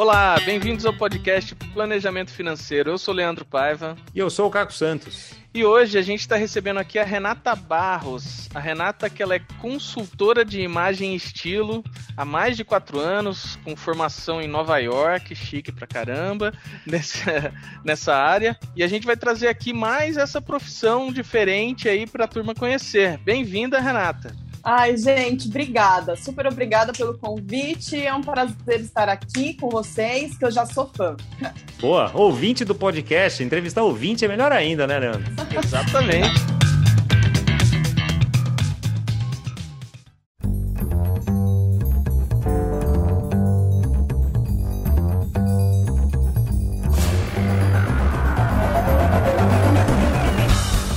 Olá, bem-vindos ao podcast Planejamento Financeiro. Eu sou Leandro Paiva. E eu sou o Caco Santos. E hoje a gente está recebendo aqui a Renata Barros. A Renata, que ela é consultora de imagem e estilo há mais de quatro anos, com formação em Nova York, chique pra caramba, nessa, nessa área. E a gente vai trazer aqui mais essa profissão diferente aí para a turma conhecer. Bem-vinda, Renata. Ai, gente, obrigada. Super obrigada pelo convite. É um prazer estar aqui com vocês, que eu já sou fã. Boa, ouvinte do podcast. Entrevistar ouvinte é melhor ainda, né, Leandro? Exatamente.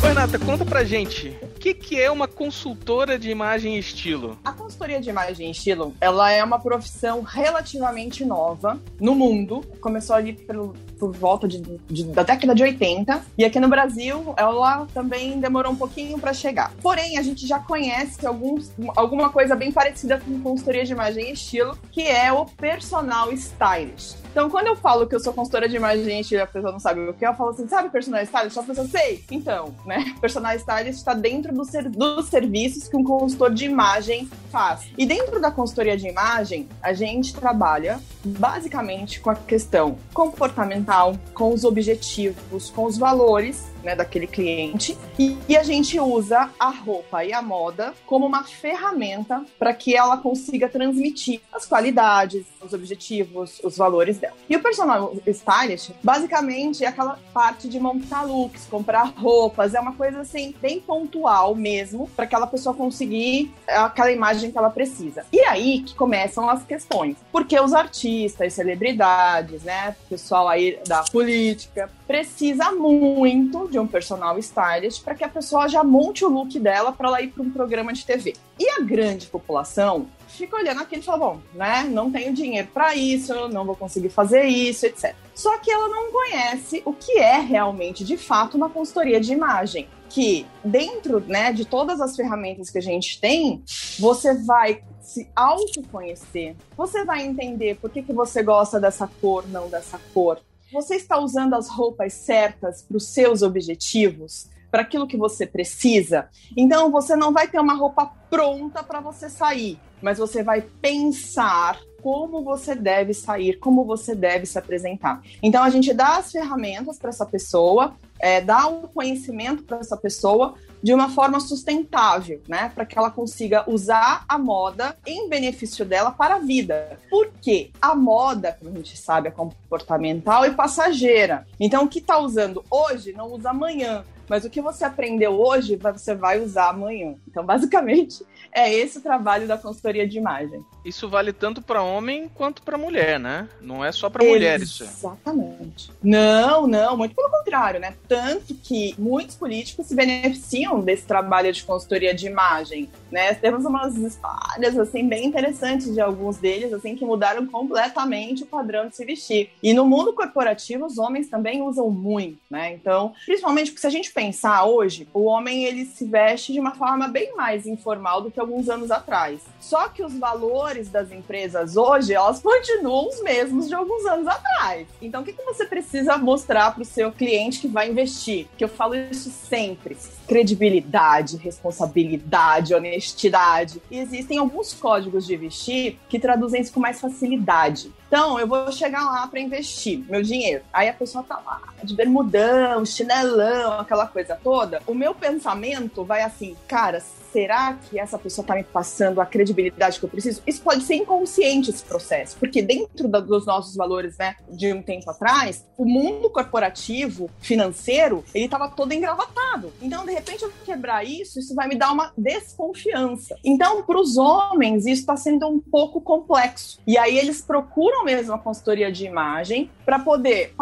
Renata, conta pra gente, que, que é uma consultora de imagem e estilo? A consultoria de imagem e estilo, ela é uma profissão relativamente nova no mundo. Começou ali pelo, por volta de, de, da década de 80. E aqui no Brasil, ela também demorou um pouquinho para chegar. Porém, a gente já conhece alguns, alguma coisa bem parecida com consultoria de imagem e estilo, que é o personal stylist. Então, quando eu falo que eu sou consultora de imagem e a pessoa não sabe o que, eu falo assim, sabe personal stylist? A pessoa, sei. Então, né? Personal stylist está dentro do ser, dos serviços que um consultor de imagem faz. E dentro da consultoria de imagem, a gente trabalha basicamente com a questão comportamental, com os objetivos, com os valores né, daquele cliente. E, e, a gente usa a roupa e a moda como uma ferramenta para que ela consiga transmitir as qualidades, os objetivos, os valores dela. E o personal stylist, basicamente, é aquela parte de montar looks, comprar roupas, é uma coisa assim, bem pontual mesmo, para aquela pessoa conseguir aquela imagem que ela precisa. E aí que começam as questões. Porque os artistas, celebridades, né, pessoal aí da política, precisa muito de um personal stylist para que a pessoa já monte o look dela para ela ir para um programa de TV. E a grande população fica olhando aquilo e fala: bom, né, não tenho dinheiro para isso, não vou conseguir fazer isso, etc. Só que ela não conhece o que é realmente, de fato, uma consultoria de imagem. Que dentro né, de todas as ferramentas que a gente tem, você vai se autoconhecer. Você vai entender por que, que você gosta dessa cor, não dessa cor você está usando as roupas certas para os seus objetivos, para aquilo que você precisa? Então você não vai ter uma roupa pronta para você sair, mas você vai pensar como você deve sair, como você deve se apresentar. Então a gente dá as ferramentas para essa pessoa, é, dá o conhecimento para essa pessoa de uma forma sustentável, né? Para que ela consiga usar a moda em benefício dela para a vida. Porque a moda, como a gente sabe, é comportamental e passageira. Então, o que está usando hoje não usa amanhã. Mas o que você aprendeu hoje, você vai usar amanhã. Então, basicamente, é esse o trabalho da consultoria de imagem. Isso vale tanto para homem quanto para mulher, né? Não é só para mulher isso. Exatamente. Não, não, muito pelo contrário, né? Tanto que muitos políticos se beneficiam desse trabalho de consultoria de imagem, né? Temos umas histórias assim bem interessantes de alguns deles, assim que mudaram completamente o padrão de se vestir. E no mundo corporativo, os homens também usam muito, né? Então, principalmente porque se a gente pensar hoje, o homem ele se veste de uma forma bem mais informal do que alguns anos atrás. Só que os valores das empresas hoje, elas continuam os mesmos de alguns anos atrás. Então, o que, que você precisa mostrar para o seu cliente que vai investir? Que eu falo isso sempre credibilidade, responsabilidade, honestidade. E existem alguns códigos de vestir que traduzem isso com mais facilidade. Então, eu vou chegar lá para investir meu dinheiro. Aí a pessoa tá lá, de bermudão, chinelão, aquela coisa toda. O meu pensamento vai assim, cara, será que essa pessoa está me passando a credibilidade que eu preciso? Isso pode ser inconsciente esse processo, porque dentro da, dos nossos valores, né, de um tempo atrás, o mundo corporativo, financeiro, ele estava todo engravatado. Então, de repente, eu quebrar isso, isso vai me dar uma desconfiança. Então, para os homens, isso está sendo um pouco complexo. E aí eles procuram mesmo a consultoria de imagem para poder.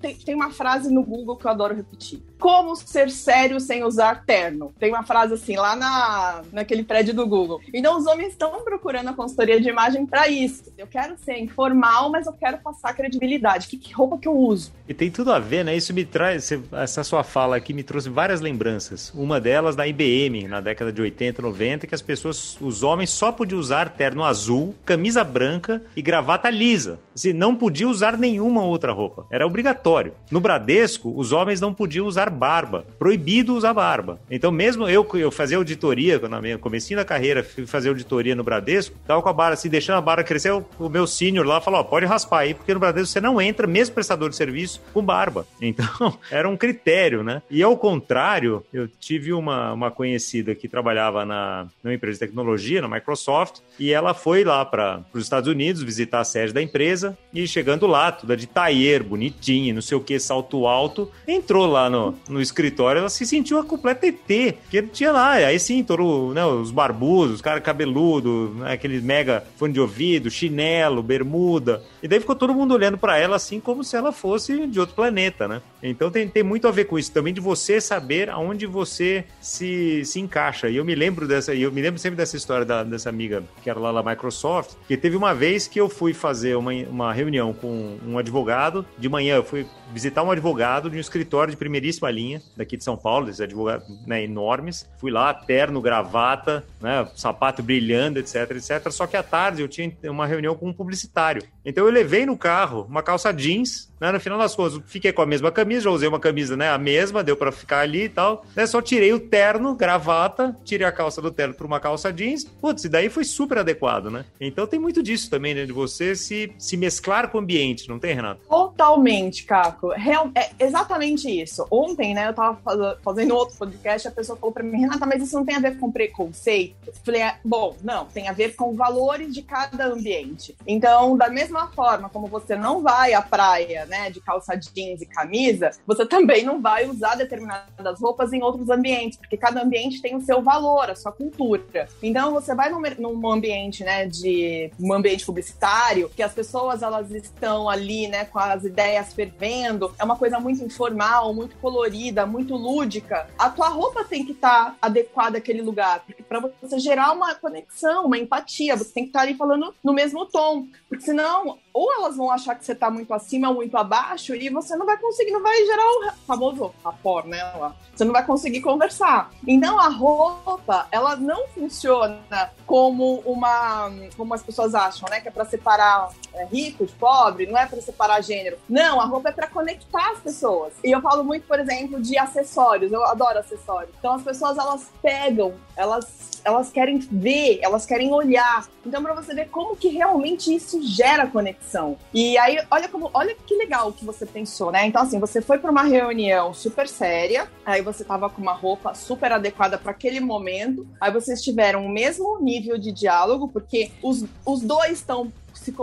Tem, tem uma frase no Google que eu adoro repetir como ser sério sem usar terno. Tem uma frase assim lá na, naquele prédio do Google. Então os homens estão procurando a consultoria de imagem para isso. Eu quero ser informal, mas eu quero passar credibilidade. Que, que roupa que eu uso? E tem tudo a ver, né? Isso me traz, essa sua fala aqui me trouxe várias lembranças. Uma delas da IBM, na década de 80, 90, que as pessoas, os homens só podiam usar terno azul, camisa branca e gravata lisa. Assim, não podia usar nenhuma outra roupa. Era obrigatório. No Bradesco, os homens não podiam usar barba. Proibido usar barba. Então, mesmo eu, eu fazia auditoria, na minha comecinho da carreira, fui fazer auditoria no Bradesco, tava com a barba assim, deixando a barba crescer, o, meu sênior lá falou, ó, pode raspar aí, porque no Bradesco você não entra, mesmo prestador de serviço, com barba. Então, era um critério, né? E ao contrário, eu tive uma, uma conhecida que trabalhava na, numa empresa de tecnologia, na Microsoft, e ela foi lá para os Estados Unidos visitar a sede da empresa, e chegando lá, toda de taier, bonitinha, não sei o que, salto alto, entrou lá no, no escritório, ela se sentiu a completa ET, que tinha lá, aí sim, todo, né, os barbudos, os caras cabeludos, né, aquele mega fone de ouvido, chinelo, bermuda, e daí ficou todo mundo olhando para ela assim como se ela fosse de outro planeta, né? Então tem, tem muito a ver com isso também de você saber aonde você se, se encaixa. E eu me lembro dessa, eu me lembro sempre dessa história da, dessa amiga que era lá da Microsoft, que teve uma vez que eu fui fazer uma, uma reunião com um advogado, de manhã eu fui visitar um advogado de um escritório de primeiríssima linha daqui de São Paulo, esses advogados né, enormes. Fui lá, terno, gravata, né, sapato brilhando, etc, etc. Só que à tarde eu tinha uma reunião com um publicitário. Então eu levei no carro uma calça jeans, né, no final das contas, fiquei com a mesma camisa, já usei uma camisa, né, a mesma, deu para ficar ali e tal. Né, só tirei o terno, gravata, tirei a calça do terno para uma calça jeans. Putz, e daí foi super adequado, né? Então tem muito disso também, né, de você se, se mesclar com o ambiente, não tem, Renato? Totalmente, Caco. Real, é exatamente isso. Ontem, né, eu tava fazendo outro podcast, a pessoa falou para mim, Renata, mas isso não tem a ver com preconceito? Eu falei, é, bom, não, tem a ver com valores de cada ambiente. Então, da mesma forma como você não vai à praia, né, de calça jeans e camisa, você também não vai usar determinadas roupas em outros ambientes, porque cada ambiente tem o seu valor, a sua cultura. Então, você vai num, num ambiente, né, de um ambiente publicitário, que as pessoas elas estão ali, né, com as ideias fervendo, é uma coisa muito informal, muito colorida, muito lúdica. A tua roupa tem que estar tá adequada àquele lugar, porque para você gerar uma conexão, uma empatia, você tem que estar tá ali falando no mesmo tom, porque senão ou elas vão achar que você tá muito acima ou muito abaixo e você não vai conseguir, não vai gerar o famoso rapor, né? Você não vai conseguir conversar. Então a roupa, ela não funciona como uma, como as pessoas acham, né? Que é para separar é, rico de pobre, não é para separar gênero. Não, a roupa é para conectar as pessoas. E eu falo muito, por exemplo, de acessórios. Eu adoro acessórios. Então as pessoas elas pegam, elas elas querem ver, elas querem olhar. Então para você ver como que realmente isso gera conexão. E aí olha como, olha que legal que você pensou, né? Então assim, você foi para uma reunião super séria, aí você tava com uma roupa super adequada para aquele momento, aí vocês tiveram o mesmo nível de diálogo, porque os, os dois estão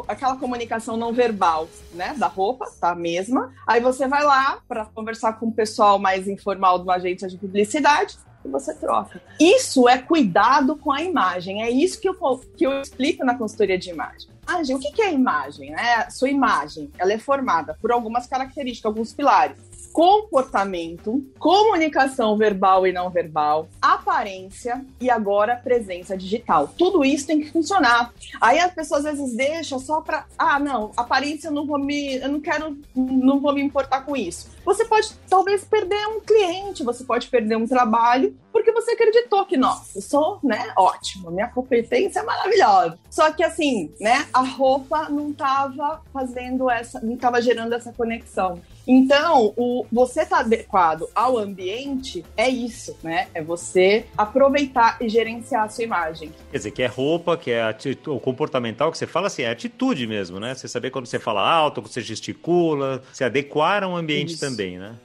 aquela comunicação não verbal, né, da roupa, tá a mesma. Aí você vai lá para conversar com o pessoal mais informal de uma agência de publicidade e você troca. Isso é cuidado com a imagem. É isso que eu, que eu explico na consultoria de imagem. Imagem, o que é imagem? Né? Sua imagem, ela é formada por algumas características, alguns pilares comportamento, comunicação verbal e não verbal, aparência e agora presença digital. Tudo isso tem que funcionar. Aí as pessoas às vezes deixam só para, ah, não, aparência eu não vou me, eu não quero, não vou me importar com isso. Você pode talvez perder um cliente, você pode perder um trabalho porque você acreditou que, nossa, eu sou, né, ótimo, minha competência é maravilhosa. Só que assim, né, a roupa não estava fazendo essa, não estava gerando essa conexão. Então, o você tá adequado ao ambiente é isso, né? É você aproveitar e gerenciar a sua imagem. Quer dizer, que é roupa, que é o comportamental que você fala assim, é atitude mesmo, né? Você saber quando você fala alto, quando você gesticula, se adequar a um ambiente isso. também, né?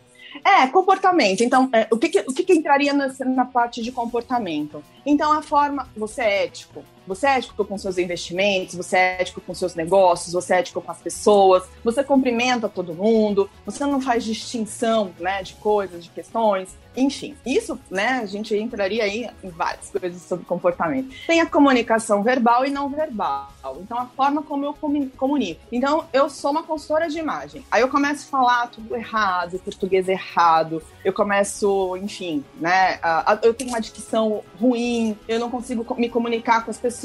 É, comportamento. Então, é, o, que, que, o que, que entraria nessa, na parte de comportamento? Então, a forma, você é ético, Você é ético com seus investimentos, você é ético com seus negócios, você é ético com as pessoas, você cumprimenta todo mundo, você não faz distinção, né, de coisas, de questões. Enfim, isso, né, a gente entraria aí em várias coisas sobre comportamento. Tem a comunicação verbal e não verbal. Então, a forma como eu comunico. Então, eu sou uma consultora de imagem. Aí eu começo a falar tudo errado, português errado. Eu começo, enfim, né, eu tenho uma dicção ruim, eu não consigo me comunicar com as pessoas.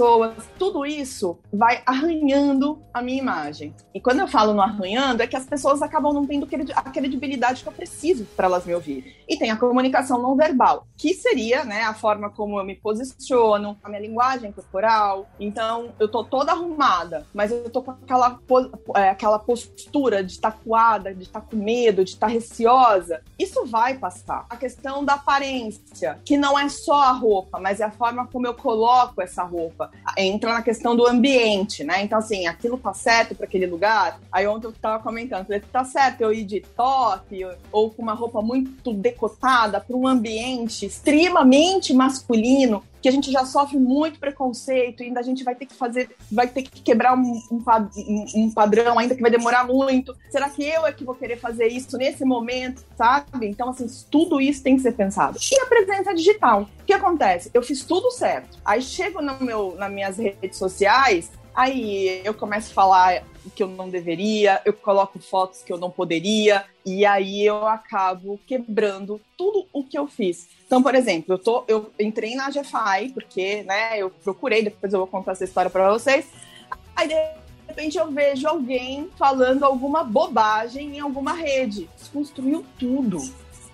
Tudo isso vai arranhando a minha imagem. E quando eu falo no arranhando, é que as pessoas acabam não tendo a credibilidade que eu preciso para elas me ouvirem. E tem a comunicação não verbal, que seria né, a forma como eu me posiciono, a minha linguagem corporal. Então, eu tô toda arrumada, mas eu tô com aquela, é, aquela postura de estar tá coada, de estar tá com medo, de estar tá receosa. Isso vai passar. A questão da aparência, que não é só a roupa, mas é a forma como eu coloco essa roupa. Entra na questão do ambiente, né? Então, assim, aquilo tá certo para aquele lugar. Aí ontem eu tava comentando, falei, tá certo eu ir de top ou com uma roupa muito decotada para um ambiente extremamente masculino, que a gente já sofre muito preconceito, e ainda a gente vai ter que fazer, vai ter que quebrar um, um, um, padrão, ainda que vai demorar muito. Será que eu é que vou querer fazer isso nesse momento, sabe? Então, assim, tudo isso tem que ser pensado. E a presença digital? O que acontece? Eu fiz tudo certo. Aí chego no meu, nas minhas redes sociais, Aí eu começo a falar que eu não deveria, eu coloco fotos que eu não poderia, e aí eu acabo quebrando tudo o que eu fiz. Então, por exemplo, eu, tô, eu entrei na GFI, porque né, eu procurei, depois eu vou contar essa história para vocês. Aí, de repente, eu vejo alguém falando alguma bobagem em alguma rede. Desconstruiu tudo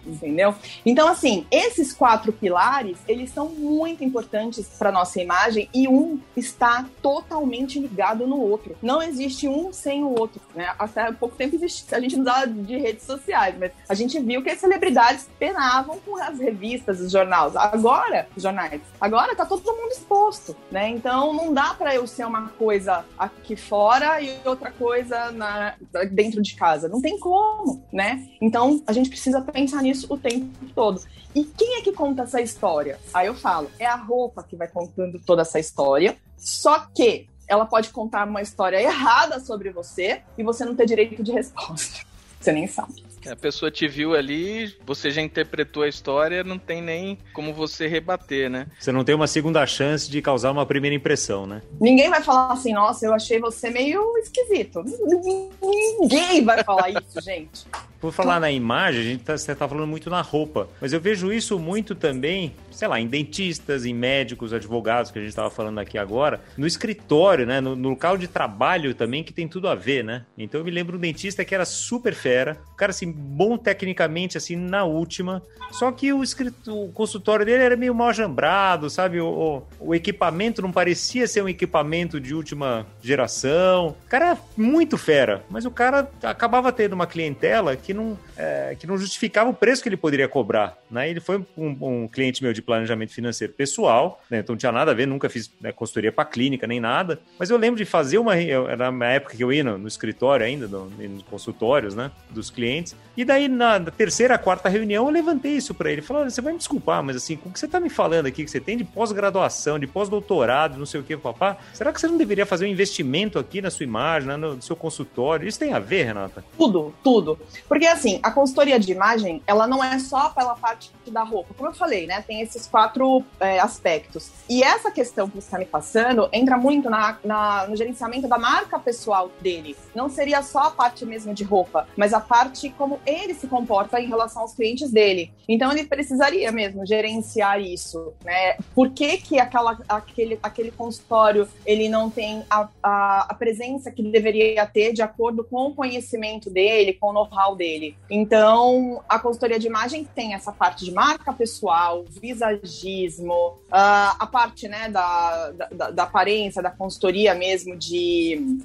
entendeu? Então, assim, esses quatro pilares, eles são muito importantes para nossa imagem e um está totalmente ligado no outro. Não existe um sem o outro, né? Até pouco tempo existe, a gente dá de redes sociais, mas a gente viu que as celebridades penavam com as revistas, os jornais. Agora, jornais, agora tá todo mundo exposto, né? Então, não dá para eu ser uma coisa aqui fora e outra coisa na, dentro de casa. Não tem como, né? Então, a gente precisa pensar nisso isso o tempo todo. E quem é que conta essa história? Aí eu falo, é a roupa que vai contando toda essa história, só que ela pode contar uma história errada sobre você e você não ter direito de resposta. Você nem sabe. A pessoa te viu ali, você já interpretou a história, não tem nem como você rebater, né? Você não tem uma segunda chance de causar uma primeira impressão, né? Ninguém vai falar assim, nossa, eu achei você meio esquisito. Ninguém vai falar isso, gente. Por falar na imagem, a gente tá, você tá falando muito na roupa, mas eu vejo isso muito também, sei lá, em dentistas, em médicos, advogados, que a gente estava falando aqui agora, no escritório, né, no, no, local de trabalho também, que tem tudo a ver, né? Então eu me lembro um dentista que era super fera, o cara assim, bom tecnicamente, assim, na última, só que o, escrito, o consultório dele era meio mal jambrado, sabe? O, o, o equipamento não parecia ser um equipamento de última geração. O cara muito fera, mas o cara acabava tendo uma clientela que que não, é, que não justificava o preço que ele poderia cobrar. Né? Ele foi um, um cliente meu de planejamento financeiro pessoal, né? então não tinha nada a ver, nunca fiz né, consultoria para clínica nem nada, mas eu lembro de fazer uma. Era na época que eu ia no, no escritório ainda, no, nos consultórios né, dos clientes, e daí na, terceira, quarta reunião eu levantei isso para ele. Falei: você vai me desculpar, mas assim, com o que você está me falando aqui, que você tem de pós-graduação, de pós-doutorado, não sei o que, papá, será que você não deveria fazer um investimento aqui na sua imagem, né, no seu consultório? Isso tem a ver, Renata? Tudo, tudo. Porque porque, assim, a consultoria de imagem, ela não é só pela parte da roupa. Como eu falei, né? Tem esses quatro é, aspectos. E essa questão que você está me passando entra muito na, na, no gerenciamento da marca pessoal dele. Não seria só a parte mesmo de roupa, mas a parte como ele se comporta em relação aos clientes dele. Então, ele precisaria mesmo gerenciar isso, né? Por que, que aquela, aquele, aquele consultório ele não tem a, a, a presença que deveria ter de acordo com o conhecimento dele, com o know-how dele? Dele. Então, a consultoria de imagem tem essa parte de marca pessoal, visagismo, uh, a parte né, da, da, da, aparência, da consultoria mesmo de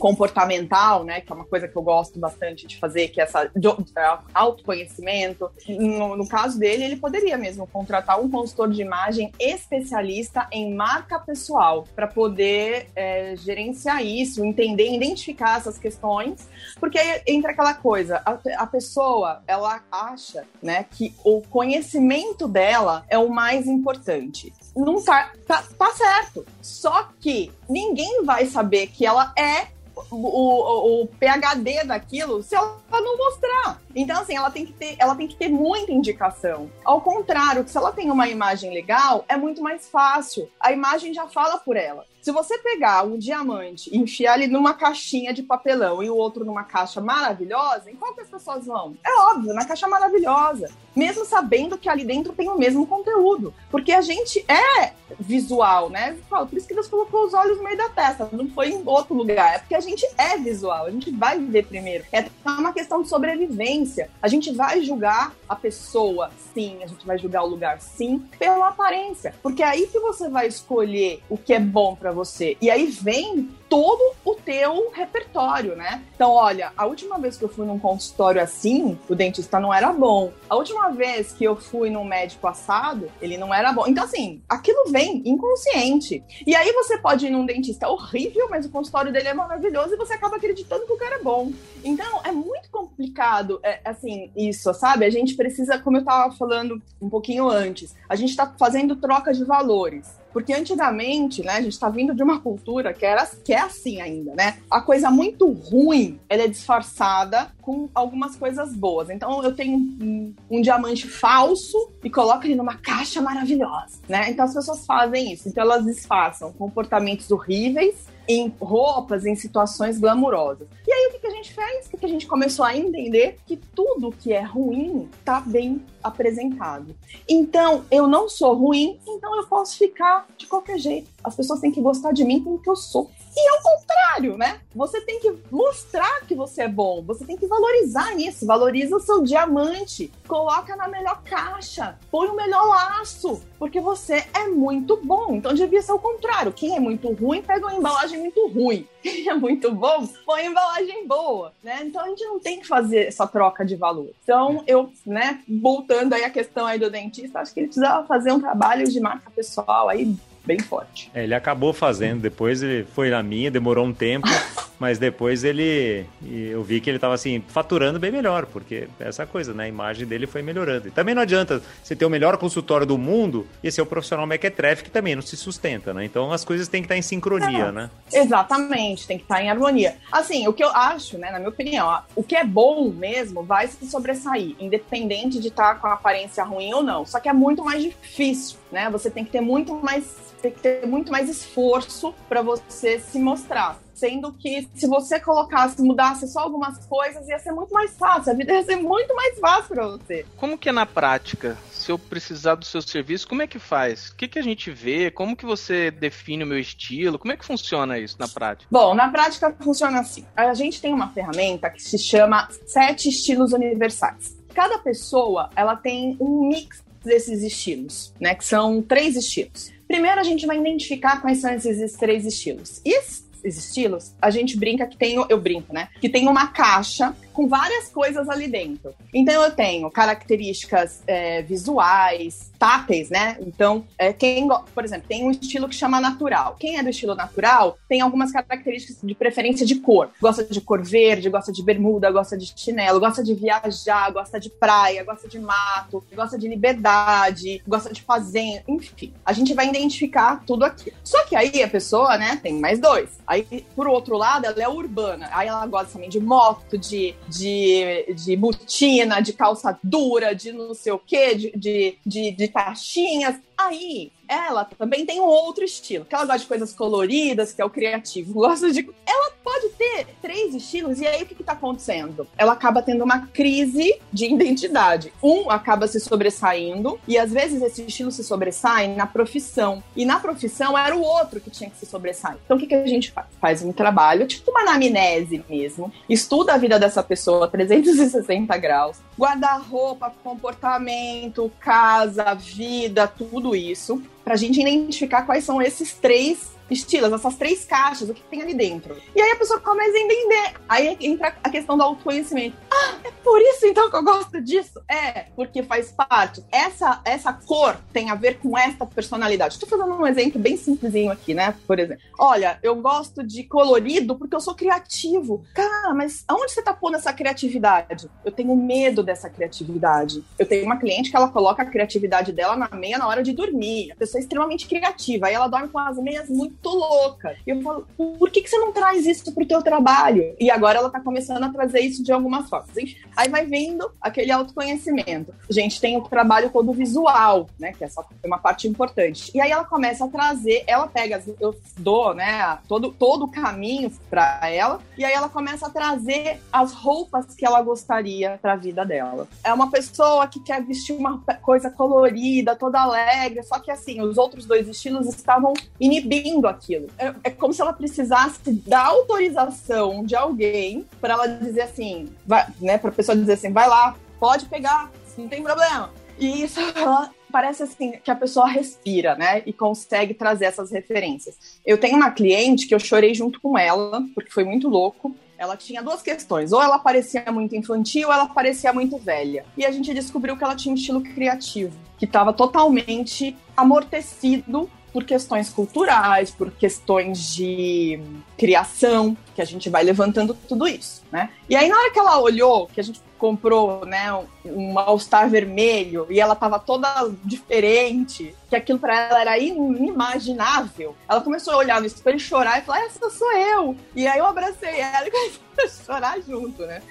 comportamental, né? Que é uma coisa que eu gosto bastante de fazer, que é essa é, autoconhecimento. No, no caso dele, ele poderia mesmo contratar um consultor de imagem especialista em marca pessoal para poder é, gerenciar isso, entender, identificar essas questões, porque aí entra aquela coisa, a, a pessoa ela acha, né, que o conhecimento dela é o mais importante. Não tá, tá, tá certo. Só que ninguém vai saber que ela é o, o, PHD daquilo se ela não mostrar. Então, assim, ela tem, que ter, ela tem que ter muita indicação. Ao contrário, se ela tem uma imagem legal, é muito mais fácil. A imagem já fala por ela. Se você pegar um diamante e enfiar ele numa caixinha de papelão e o outro numa caixa maravilhosa, em qual que as pessoas vão? É óbvio, na caixa maravilhosa. Mesmo sabendo que ali dentro tem o mesmo conteúdo. Porque a gente é visual, né? Por isso que Deus colocou os olhos no meio da testa, não foi em outro lugar. É porque a gente é visual, a gente vai ver primeiro. É uma questão de sobrevivência. A gente vai julgar a pessoa, sim, a gente vai julgar o lugar, sim, pela aparência. Porque é aí que você vai escolher o que é bom para para você. E aí vem todo o teu repertório, né? Então, olha, a última vez que eu fui num consultório assim, o dentista não era bom. A última vez que eu fui num médico assado, ele não era bom. Então, assim, aquilo vem inconsciente. E aí você pode ir num dentista horrível, mas o consultório dele é maravilhoso e você acaba acreditando que o cara é bom. Então, é muito complicado, é, assim, isso, sabe? A gente precisa, como eu tava falando um pouquinho antes, a gente tá fazendo troca de valores. Porque antigamente, né, a gente está vindo de uma cultura que, era, que é assim ainda, né? A coisa muito ruim, ela é disfarçada com algumas coisas boas. Então eu tenho um, um diamante falso e coloco ele numa caixa maravilhosa, né? Então as pessoas fazem isso. Então elas disfarçam comportamentos horríveis em roupas, em situações glamurosas. E aí o que, que a gente fez? O que, que a gente começou a entender? Que tudo que é ruim tá bem apresentado. Então, eu não sou ruim, então eu posso ficar de qualquer jeito. As pessoas têm que gostar de mim como que eu sou. E ao contrário, né? Você tem que mostrar que você é bom, você tem que valorizar isso, valoriza o seu diamante, coloca na melhor caixa, põe o melhor laço, porque você é muito bom. Então devia ser o contrário. Quem é muito ruim pega uma embalagem muito ruim. Quem é muito bom põe embalagem boa, né? Então a gente não tem que fazer essa troca de valor. Então eu, né, voltando aí a questão aí do dentista, acho que ele precisava fazer um trabalho de marca pessoal aí bem forte. É, ele acabou fazendo, depois ele foi na minha, demorou um tempo, mas depois ele. Eu vi que ele estava assim, faturando bem melhor, porque essa coisa, né? A imagem dele foi melhorando. E também não adianta você ter o melhor consultório do mundo e ser o profissional mequetrefe que também não se sustenta, né? Então as coisas têm que estar em sincronia, é, né? Exatamente, tem que estar em harmonia. Assim, o que eu acho, né, na minha opinião, o que é bom mesmo vai se sobressair, independente de estar com a aparência ruim ou não. Só que é muito mais difícil, né? Você tem que ter muito mais tem que ter muito mais esforço para você se mostrar. Sendo que se você colocasse, mudasse só algumas coisas, ia ser muito mais fácil. A vida ia ser muito mais fácil para você. Como que é na prática? Se eu precisar do seu serviço, como é que faz? O que, que a gente vê? Como que você define o meu estilo? Como é que funciona isso na prática? Bom, na prática funciona assim. A gente tem uma ferramenta que se chama Sete Estilos Universais. Cada pessoa, ela tem um mix desses estilos, né? Que são três estilos. Primeiro, a gente vai identificar quais são esses três estilos. E esses estilos, a gente brinca que tem, eu brinco, né? Que tem uma caixa com várias coisas ali dentro. Então eu tenho características é, visuais, táteis, né? Então, é, quem, por exemplo, tem um estilo que chama natural. Quem é do estilo natural tem algumas características de preferência de cor. Gosta de cor verde, gosta de bermuda, gosta de chinelo, gosta de viajar, gosta de praia, gosta de mato, gosta de liberdade, gosta de fazenda, enfim. A gente vai identificar tudo aqui. Só que aí a pessoa, né, tem mais dois. Aí, por outro lado, ela é urbana. Aí ela gosta também de moto, de de, de botina, de calça dura, de não sei o quê, de, de, de, de taxinhas. Aí, ela também tem um outro estilo, que ela gosta de coisas coloridas, que é o criativo. Gosta de. Ela pode ter três estilos, e aí o que, está acontecendo? Ela acaba tendo uma crise de identidade. Um acaba se sobressaindo, e às vezes esse estilo se sobressai na profissão. E na profissão era o outro que tinha que se sobressair. Então o que, que a gente faz? Faz um trabalho, tipo uma anamnese mesmo, estuda a vida dessa pessoa 360 graus, guarda-roupa, comportamento, casa, vida, tudo tudo isso para a gente identificar quais são esses três estilos, essas três caixas, o que tem ali dentro. E aí a pessoa começa a entender. Aí entra a questão do autoconhecimento. Ah, é por isso então que eu gosto disso? É, porque faz parte. Essa, essa cor tem a ver com essa personalidade. Estou fazendo um exemplo bem simplesinho aqui, né? Por exemplo. Olha, eu gosto de colorido porque eu sou criativo. Cara, mas aonde você tá pondo essa criatividade? Eu tenho medo dessa criatividade. Eu tenho uma cliente que ela coloca a criatividade dela na meia na hora de dormir. A pessoa é extremamente criativa. Aí ela dorme com as meias muito muito louca. E eu falo, por que, que você não traz isso pro teu trabalho? E agora ela tá começando a trazer isso de algumas formas. Aí vai vendo aquele autoconhecimento. A gente tem o trabalho todo visual, né? Que é uma parte importante. E aí ela começa a trazer, ela pega, eu dou, né, todo, todo o caminho para ela, e aí ela começa a trazer as roupas que ela gostaria para a vida dela. É uma pessoa que quer vestir uma coisa colorida, toda alegre, só que assim, os outros dois estilos estavam inibindo aquilo. É, é como se ela precisasse da autorização de alguém para ela dizer assim, vai, né, para a pessoa dizer assim, vai lá, pode pegar, não tem problema. E isso ela, parece assim que a pessoa respira, né? E consegue trazer essas referências. Eu tenho uma cliente que eu chorei junto com ela, porque foi muito louco. Ela tinha duas questões. Ou ela parecia muito infantil, ou ela parecia muito velha. E a gente descobriu que ela tinha um estilo criativo, que estava totalmente amortecido por questões culturais, por questões de criação, que a gente vai levantando tudo isso, né? E aí, na hora que ela olhou, que a gente comprou, né, um All-Star vermelho e ela tava toda diferente, que aquilo para ela era inimaginável. Ela começou a olhar no espelho e chorar e falar: Essa sou eu. E aí eu abracei ela e comecei a chorar junto, né?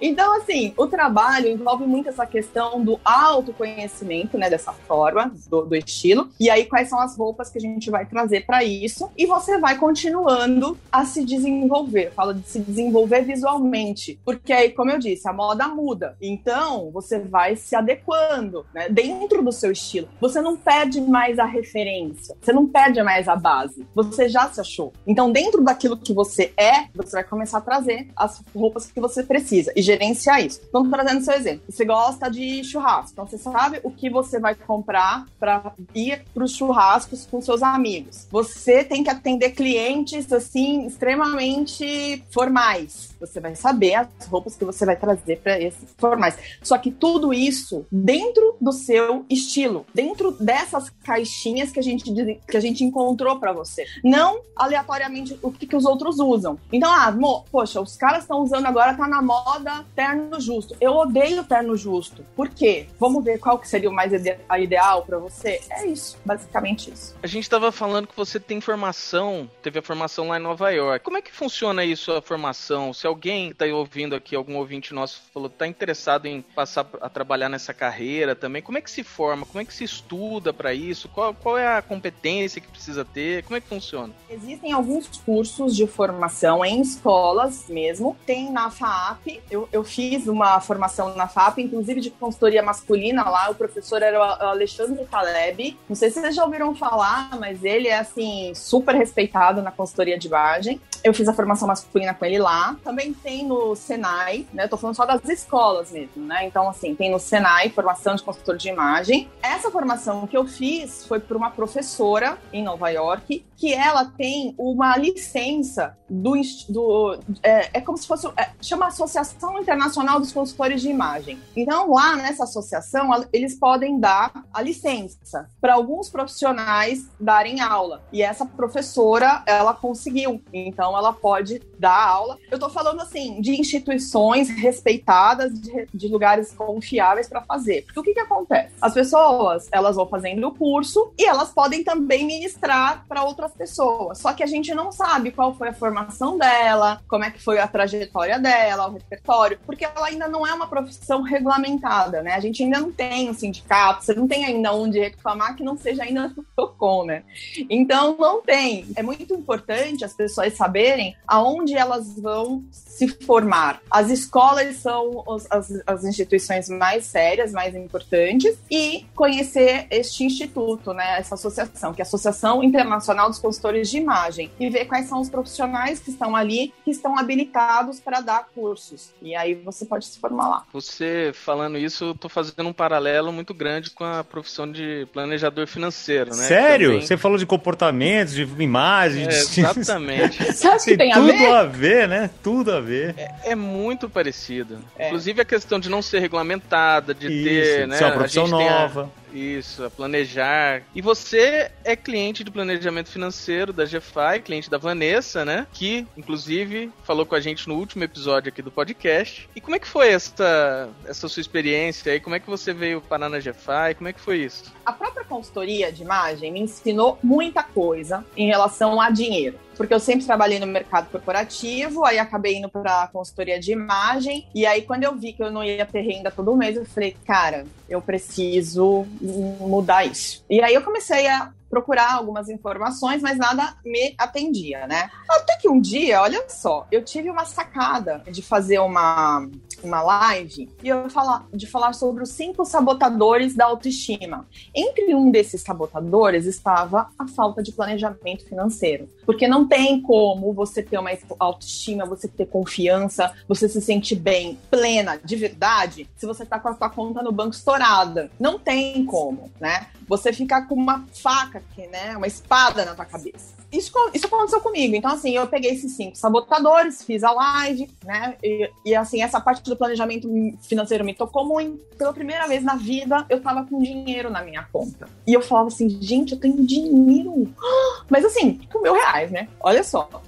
Então, assim, o trabalho envolve muito essa questão do autoconhecimento, né, dessa forma, do, do estilo. E aí, quais são as roupas que a gente vai trazer para isso? E você vai continuando a se desenvolver. Fala de se desenvolver visualmente. Porque aí, como eu disse, a moda muda. Então, você vai se adequando, né, dentro do seu estilo. Você não perde mais a referência. Você não perde mais a base. Você já se achou. Então, dentro daquilo que você é, você vai começar a trazer as roupas que você precisa e gerenciar isso. Então, trazendo seu exemplo. Você gosta de churrasco. Então, você sabe o que você vai comprar para ir para os churrascos com seus amigos. Você tem que atender clientes, assim, extremamente formais. Você vai saber as roupas que você vai trazer para esses formais. Só que tudo isso dentro do seu estilo, dentro dessas caixinhas que a gente, que a gente encontrou para você. Não aleatoriamente o que, que os outros usam. Então, ah, mo, poxa, os caras estão usando agora, tá na moda terno justo. Eu odeio terno justo. Por quê? Vamos ver qual que seria o mais ide ideal para você? É isso, basicamente isso. A gente estava falando que você tem formação, teve a formação lá em Nova York. Como é que funciona isso, a formação? Alguém está ouvindo aqui, algum ouvinte nosso falou, tá interessado em passar a trabalhar nessa carreira também, como é que se forma? Como é que se estuda para isso? Qual, qual é a competência que precisa ter? Como é que funciona? Existem alguns cursos de formação em escolas mesmo. Tem na FAP, eu, eu fiz uma formação na FAP, inclusive de consultoria masculina lá, o professor era o Alexandre Taleb. Não sei se vocês já ouviram falar, mas ele é assim, super respeitado na consultoria de imagem. Eu fiz a formação masculina com ele lá. Também tem no Senai, né? Eu tô falando só das escolas mesmo, né? Então, assim, tem no Senai, formação de consultor de imagem. Essa formação que eu fiz foi por uma professora em Nova York, que ela tem uma licença do. do é, é como se fosse. É, chama Associação Internacional dos Consultores de Imagem. Então, lá nessa associação, eles podem dar a licença para alguns profissionais darem aula. E essa professora, ela conseguiu. Então, ela pode dar aula. Eu tô falando, assim, de instituições respeitadas, de, de lugares confiáveis para fazer. Porque o que que acontece? As pessoas, elas vão fazendo o curso e elas podem também ministrar para outras pessoas. Só que a gente não sabe qual foi a formação dela, como é que foi a trajetória dela, o repertório, porque ela ainda não é uma profissão regulamentada, né? A gente ainda não tem um sindicato, você não tem ainda onde reclamar que não seja ainda no PROCON, né? Então, não tem. É muito importante as pessoas saberem aonde elas vão se formar. As escolas são os, as, as instituições mais sérias, mais importantes, e conhecer este instituto, né, essa associação, que é a Associação Internacional dos Consultores de Imagem, e ver quais são os profissionais que estão ali, que estão habilitados para dar cursos. E aí você pode se formar lá. Você falando isso, eu tô fazendo um paralelo muito grande com a profissão de planejador financeiro, né? Sério? Também... Você falou de comportamentos, de imagens. É, de... Exatamente. Você acha que tem, tem tudo a ver? a ver, né? Tudo a ver. É, é muito parecido. É. Inclusive a questão de não ser regulamentada, de Isso, ter, né? É uma profissão nova. Isso, a planejar. E você é cliente de planejamento financeiro da GFI, cliente da Vanessa, né? Que, inclusive, falou com a gente no último episódio aqui do podcast. E como é que foi essa, essa sua experiência aí? Como é que você veio parar na GFI? Como é que foi isso? A própria consultoria de imagem me ensinou muita coisa em relação a dinheiro porque eu sempre trabalhei no mercado corporativo, aí acabei indo para consultoria de imagem, e aí quando eu vi que eu não ia ter renda todo mês, eu falei, cara, eu preciso mudar isso. E aí eu comecei a procurar algumas informações, mas nada me atendia, né? Até que um dia, olha só, eu tive uma sacada de fazer uma, uma live e eu falar, de falar sobre os cinco sabotadores da autoestima. Entre um desses sabotadores estava a falta de planejamento financeiro. Porque não tem como você ter uma autoestima, você ter confiança, você se sentir bem, plena, de verdade, se você tá com a sua conta no banco estourada. Não tem como, né? Você ficar com uma faca aqui, né? Uma espada na tua cabeça isso, isso aconteceu comigo. Então, assim, eu peguei esses cinco sabotadores, fiz a live, né? E, e, assim, essa parte do planejamento financeiro me tocou muito. Pela primeira vez na vida, eu tava com dinheiro na minha conta. E eu falava assim, gente, eu tenho dinheiro. Mas assim, com mil reais, né? Olha só.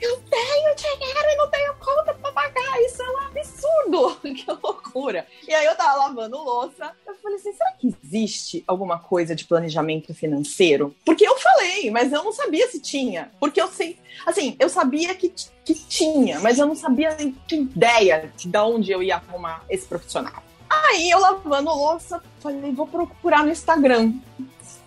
Eu tenho dinheiro e não tenho conta pra pagar. Isso é um absurdo. que loucura. E aí eu tava lavando louça. Eu falei assim, será que existe alguma coisa de planejamento financeiro? Porque eu falei, mas eu não sabia se tinha. Porque eu sei. Assim, eu sabia que, que tinha, mas eu não sabia de ideia de onde eu ia arrumar esse profissional. Aí eu lavando louça, falei, vou procurar no Instagram.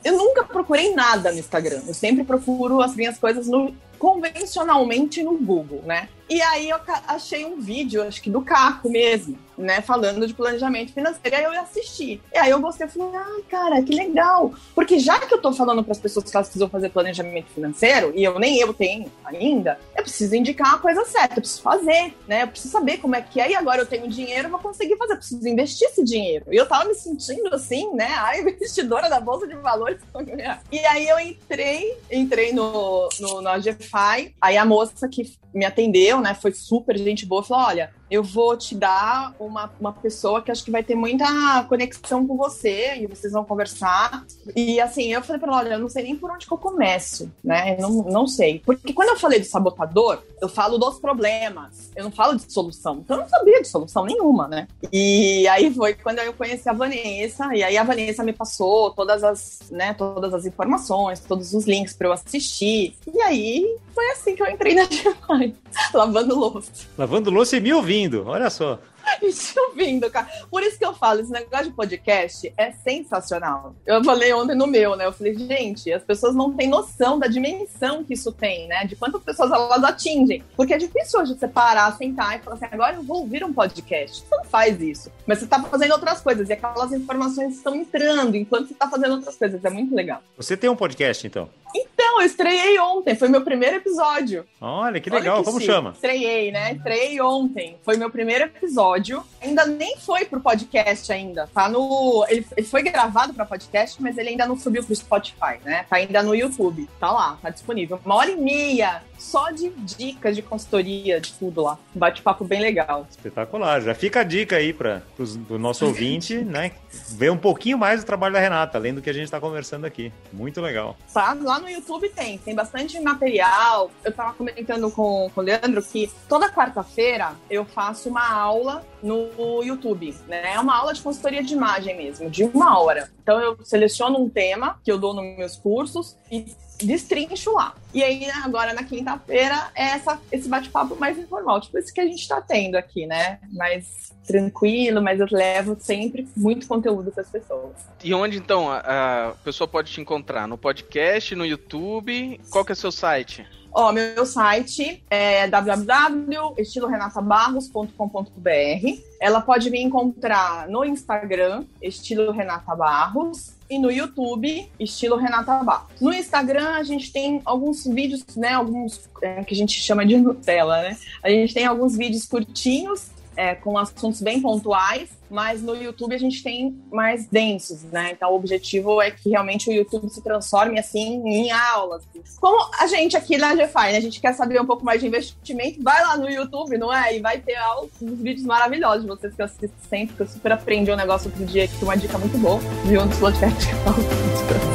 Eu nunca procurei nada no Instagram. Eu sempre procuro as minhas coisas no, convencionalmente no Google, né? E aí eu achei um vídeo, acho que do Caco mesmo, né, falando de planejamento financeiro. E aí eu assisti. E aí eu gostei, eu falei, ah, cara, que legal. Porque já que eu tô falando para as pessoas que elas precisam fazer planejamento financeiro, e eu nem eu tenho ainda, eu preciso indicar uma coisa certa, eu preciso fazer, né? Eu preciso saber como é que é, e agora eu tenho dinheiro, eu vou conseguir fazer, eu preciso investir esse dinheiro. E eu tava me sentindo assim, né, a investidora da Bolsa de Valores. E aí eu entrei, entrei no, no, no AGFI, aí a moça que me atendeu, né, foi super gente boa, falou, olha, eu vou te dar uma, uma pessoa que acho que vai ter muita conexão com você e vocês vão conversar. E assim, eu falei pra ela, olha, eu não sei nem por onde que eu começo, né? Eu não, não sei. Porque quando eu falei de sabotador, eu falo dos problemas, eu não falo de solução. Então eu não sabia de solução nenhuma, né? E aí foi quando eu conheci a Vanessa, e aí a Vanessa me passou todas as, né, todas as informações, todos os links para eu assistir. E aí foi assim que eu entrei na Gemini, lavando louça. Lavando louça e me ouvindo ouvindo, olha só. Te ouvindo, cara. Por isso que eu falo, esse negócio de podcast é sensacional. Eu falei ontem no meu, né? Eu falei, gente, as pessoas não têm noção da dimensão que isso tem, né? De quantas pessoas elas atingem. Porque é difícil hoje você parar, sentar e falar assim, agora eu vou ouvir um podcast. Você não faz isso. Mas você tá fazendo outras coisas e aquelas informações estão entrando enquanto você tá fazendo outras coisas. É muito legal. Você tem um podcast, então? Então, eu estreiei ontem, foi meu primeiro episódio. Olha, que legal, Olha que como chique. chama? Estreiei, né? Estreiei ontem. Foi meu primeiro episódio. Ainda nem foi pro podcast ainda. Tá no. Ele, ele foi gravado para podcast, mas ele ainda não subiu pro Spotify, né? Tá ainda no YouTube. Tá lá, tá disponível. Uma hora e meia só de dicas de consultoria, de tudo lá. Bate-papo bem legal. Espetacular. Já fica a dica aí para o nosso ouvinte, né? Ver um pouquinho mais do trabalho da Renata, além do que a gente está conversando aqui. Muito legal. Tá, lá no YouTube tem, tem bastante material. Eu tava comentando com, com o Leandro que toda quarta-feira eu faço uma aula no YouTube, né? É uma aula de consultoria de imagem mesmo, de uma hora. Então eu seleciono um tema que eu dou nos meus cursos e destrincho lá. E aí, agora na quinta-feira, é essa, esse bate-papo mais informal, tipo esse que a gente tá tendo aqui, né? Mais tranquilo, mas eu levo sempre muito conteúdo para as pessoas. E onde então a, a pessoa pode te encontrar? No podcast, no YouTube? Qual que é o seu site? Ó, meu site é www.estilorenatabarros.com.br. Ela pode me encontrar no Instagram, estilo Renata Barros, e no YouTube, estilo Renata Barros. No Instagram, a gente tem alguns vídeos, né? Alguns é, que a gente chama de Nutella, né? A gente tem alguns vídeos curtinhos é, com assuntos bem pontuais, mas no YouTube a gente tem mais densos, né? Então o objetivo é que realmente o YouTube se transforme assim em aulas. Como a gente aqui na GFI, né? A gente quer saber um pouco mais de investimento, vai lá no YouTube, não é? E vai ter aulas, uns vídeos maravilhosos de vocês que eu assisto sempre, que eu super aprendi um negócio outro dia que uma dica muito boa, viu? Um dos podcasts que eu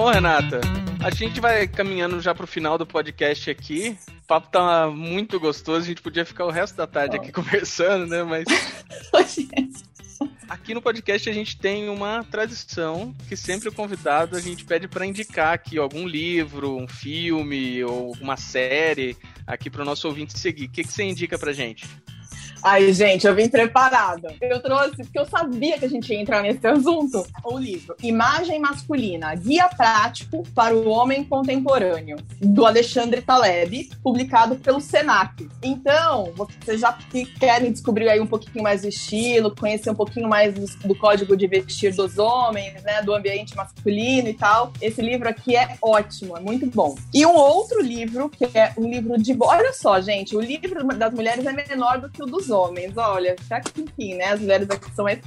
bom, Renata. A gente vai caminhando já pro final do podcast aqui. O papo tá muito gostoso, a gente podia ficar o resto da tarde aqui conversando, né? Mas. Aqui no podcast a gente tem uma tradição que sempre o convidado a gente pede para indicar aqui algum livro, um filme ou uma série aqui para o nosso ouvinte seguir. O que, que você indica pra gente? Ai, gente, eu vim preparada. Eu trouxe, porque eu sabia que a gente ia entrar nesse assunto. O livro Imagem Masculina, Guia Prático para o Homem Contemporâneo, do Alexandre Taleb, publicado pelo Senac. Então, vocês já querem descobrir aí um pouquinho mais do estilo, conhecer um pouquinho mais do, do código de vestir dos homens, né, do ambiente masculino e tal. Esse livro aqui é ótimo, é muito bom. E um outro livro, que é um livro de... Olha só, gente, o livro das mulheres é menor do que o dos homens. Olha, tá que enfim, né? As mulheres aqui são mais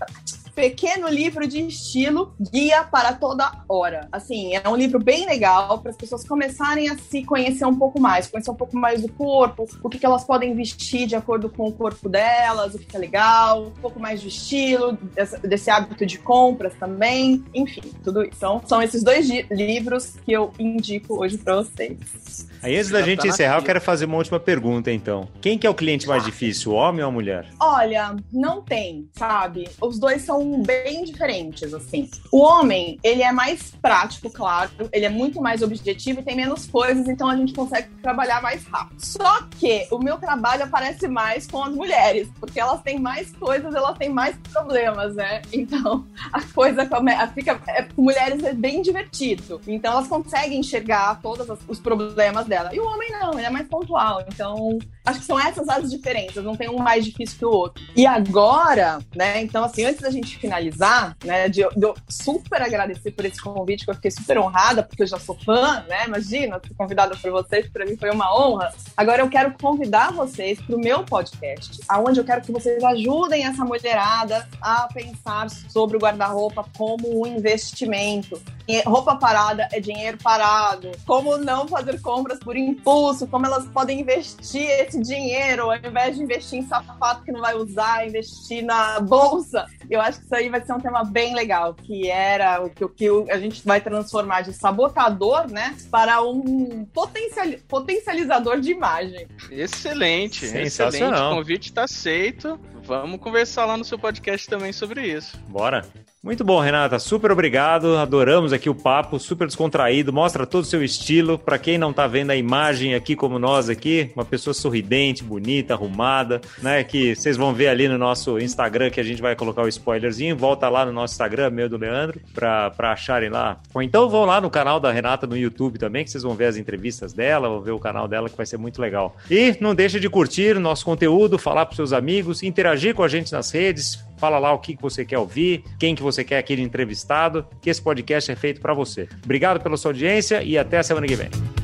pequeno livro de estilo, guia para toda hora. Assim, é um livro bem legal para as pessoas começarem a se conhecer um pouco mais, conhecer um pouco mais do corpo, o que, que elas podem vestir de acordo com o corpo delas, o que, que é legal, um pouco mais de estilo, desse, desse hábito de compras também, enfim, tudo isso. Então, são esses dois livros que eu indico hoje para vocês. Aí, antes da gente tá encerrar, eu quero fazer uma última pergunta, então. Quem que é o cliente mais difícil, o homem ou a mulher? Olha, não tem, sabe? Os dois são bem diferentes, assim. O homem, ele é mais prático, claro, ele é muito mais objetivo e tem menos coisas, então a gente consegue trabalhar mais rápido. Só que o meu trabalho aparece mais com as mulheres, porque elas têm mais coisas, elas têm mais problemas, né? Então, a coisa fica. É, mulheres é bem divertido. Então, elas conseguem enxergar todos os problemas dela. E o homem não, ele é mais pontual. Então, acho que são essas as diferenças, não tem um mais difícil que o outro. E agora, né? Então, assim, antes da gente finalizar, né, de, de eu super agradecer por esse convite, que eu fiquei super honrada, porque eu já sou fã, né? Imagina, ser convidada por vocês, para mim foi uma honra. Agora eu quero convidar vocês para o meu podcast, aonde eu quero que vocês ajudem essa mulherada a pensar sobre o guarda-roupa como um investimento. Roupa parada é dinheiro parado. Como não fazer compras por impulso, como elas podem investir esse dinheiro, ao invés de investir em sapato que não vai usar, investir na bolsa. Eu acho que isso aí vai ser um tema bem legal, que era o que, o que a gente vai transformar de sabotador, né, para um potencial, potencializador de imagem. Excelente, excelente. O convite está aceito. Vamos conversar lá no seu podcast também sobre isso. Bora. Muito bom, Renata. Super obrigado. Adoramos aqui o papo, super descontraído. Mostra todo o seu estilo. Para quem não tá vendo a imagem aqui como nós aqui, uma pessoa sorridente, bonita, arrumada, né? Que vocês vão ver ali no nosso Instagram que a gente vai colocar o spoilerzinho. Volta lá no nosso Instagram, meu do Leandro, para acharem lá. Ou então vão lá no canal da Renata no YouTube também, que vocês vão ver as entrevistas dela, vão ver o canal dela que vai ser muito legal. E não deixa de curtir nosso conteúdo, falar para seus amigos, interagir com a gente nas redes, Fala lá o que você quer ouvir, quem que você quer aquele entrevistado, que esse podcast é feito para você. Obrigado pela sua audiência e até a semana que vem.